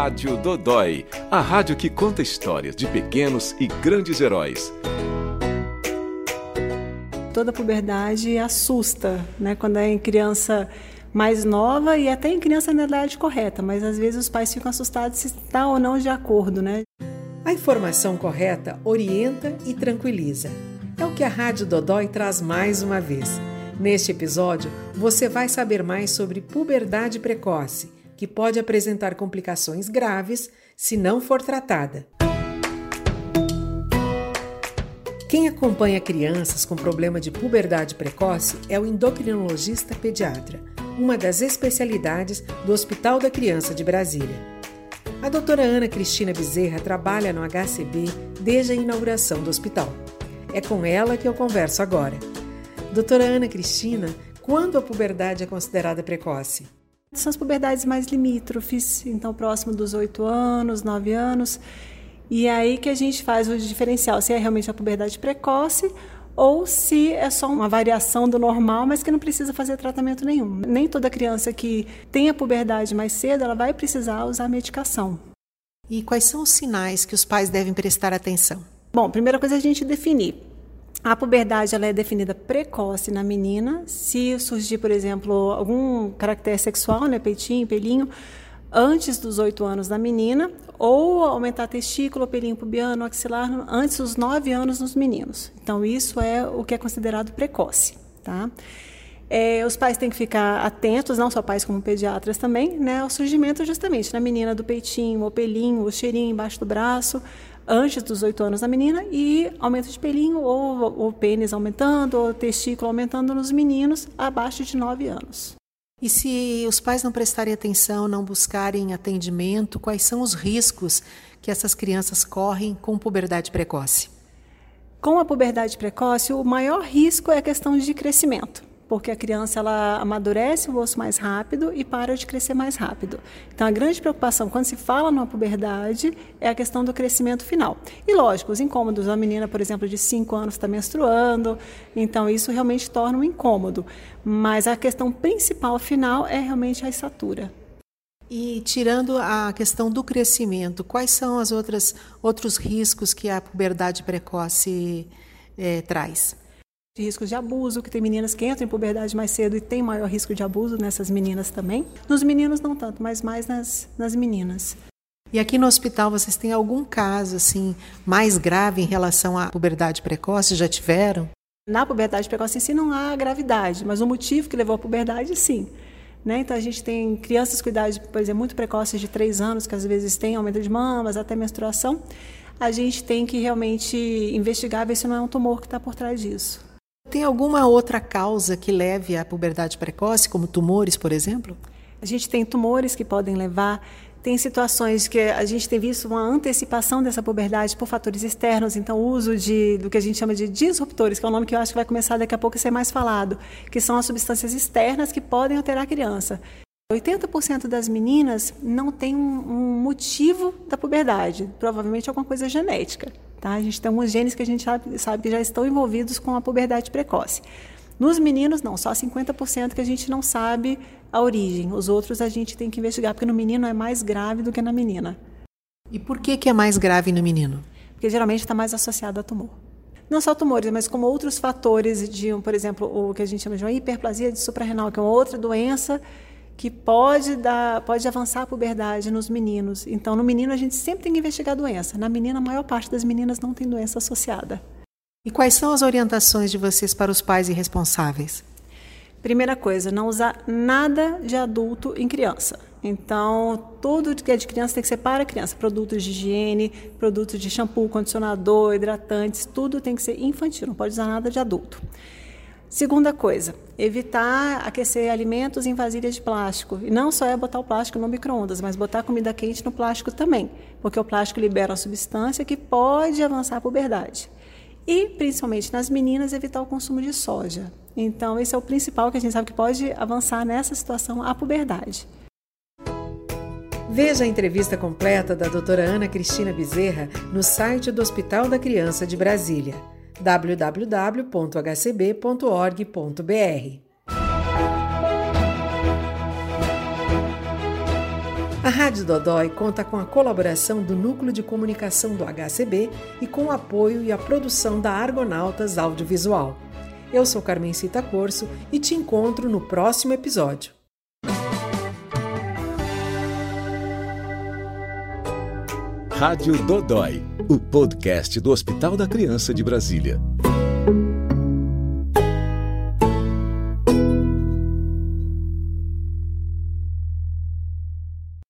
Rádio Dodói, a rádio que conta histórias de pequenos e grandes heróis. Toda puberdade assusta, né? Quando é em criança mais nova e até em criança na idade correta, mas às vezes os pais ficam assustados se está ou não de acordo, né? A informação correta orienta e tranquiliza. É o que a Rádio Dodói traz mais uma vez. Neste episódio, você vai saber mais sobre puberdade precoce, que pode apresentar complicações graves se não for tratada. Quem acompanha crianças com problema de puberdade precoce é o endocrinologista pediatra, uma das especialidades do Hospital da Criança de Brasília. A doutora Ana Cristina Bezerra trabalha no HCB desde a inauguração do hospital. É com ela que eu converso agora. Doutora Ana Cristina, quando a puberdade é considerada precoce? São as puberdades mais limítrofes, então próximo dos 8 anos, 9 anos. E é aí que a gente faz o diferencial, se é realmente a puberdade precoce ou se é só uma variação do normal, mas que não precisa fazer tratamento nenhum. Nem toda criança que tem a puberdade mais cedo, ela vai precisar usar medicação. E quais são os sinais que os pais devem prestar atenção? Bom, primeira coisa é a gente definir a puberdade ela é definida precoce na menina. Se surgir, por exemplo, algum caractere sexual, né, peitinho, pelinho, antes dos oito anos da menina, ou aumentar testículo, pelinho pubiano, axilar, antes dos nove anos nos meninos. Então, isso é o que é considerado precoce. Tá? É, os pais têm que ficar atentos, não só pais como pediatras também, né, ao surgimento justamente na menina do peitinho, o pelinho, o cheirinho embaixo do braço, antes dos oito anos da menina e aumento de pelinho ou o pênis aumentando ou testículo aumentando nos meninos abaixo de nove anos. E se os pais não prestarem atenção, não buscarem atendimento, quais são os riscos que essas crianças correm com puberdade precoce? Com a puberdade precoce, o maior risco é a questão de crescimento porque a criança ela amadurece o osso mais rápido e para de crescer mais rápido. Então, a grande preocupação quando se fala numa puberdade é a questão do crescimento final. E, lógico, os incômodos. A menina, por exemplo, de 5 anos está menstruando, então isso realmente torna um incômodo. Mas a questão principal final é realmente a estatura. E tirando a questão do crescimento, quais são os outros riscos que a puberdade precoce eh, traz? De riscos de abuso, que tem meninas que entram em puberdade mais cedo e tem maior risco de abuso nessas meninas também. Nos meninos não tanto, mas mais nas, nas meninas. E aqui no hospital vocês têm algum caso assim mais grave em relação à puberdade precoce? Já tiveram? Na puberdade precoce em si não há gravidade, mas o motivo que levou à puberdade sim. Né? Então a gente tem crianças com idade, por exemplo, muito precoces de 3 anos, que às vezes têm aumento de mamas, até menstruação. A gente tem que realmente investigar, ver se não é um tumor que está por trás disso. Tem alguma outra causa que leve à puberdade precoce, como tumores, por exemplo? A gente tem tumores que podem levar, tem situações que a gente tem visto uma antecipação dessa puberdade por fatores externos, então o uso de, do que a gente chama de disruptores, que é um nome que eu acho que vai começar daqui a pouco a ser mais falado, que são as substâncias externas que podem alterar a criança. 80% das meninas não tem um, um motivo da puberdade, provavelmente alguma coisa genética. Tá? A gente tem alguns genes que a gente sabe, sabe que já estão envolvidos com a puberdade precoce. Nos meninos, não, só 50% que a gente não sabe a origem. Os outros a gente tem que investigar, porque no menino é mais grave do que na menina. E por que, que é mais grave no menino? Porque geralmente está mais associado a tumor. Não só tumores, mas como outros fatores de, por exemplo, o que a gente chama de uma hiperplasia de suprarrenal, que é uma outra doença que pode dar, pode avançar a puberdade nos meninos. Então, no menino a gente sempre tem que investigar a doença. Na menina, a maior parte das meninas não tem doença associada. E quais são as orientações de vocês para os pais irresponsáveis? Primeira coisa, não usar nada de adulto em criança. Então, tudo que é de criança tem que ser para criança. Produtos de higiene, produtos de shampoo, condicionador, hidratantes, tudo tem que ser infantil, não pode usar nada de adulto. Segunda coisa, evitar aquecer alimentos em vasilhas de plástico. E não só é botar o plástico no micro-ondas, mas botar comida quente no plástico também, porque o plástico libera uma substância que pode avançar a puberdade. E, principalmente nas meninas, evitar o consumo de soja. Então, esse é o principal que a gente sabe que pode avançar nessa situação, a puberdade. Veja a entrevista completa da doutora Ana Cristina Bezerra no site do Hospital da Criança de Brasília www.hcb.org.br. A Rádio Dodói conta com a colaboração do Núcleo de Comunicação do HCB e com o apoio e a produção da Argonautas Audiovisual. Eu sou Carmencita Corso e te encontro no próximo episódio. Rádio Dodói, o podcast do Hospital da Criança de Brasília.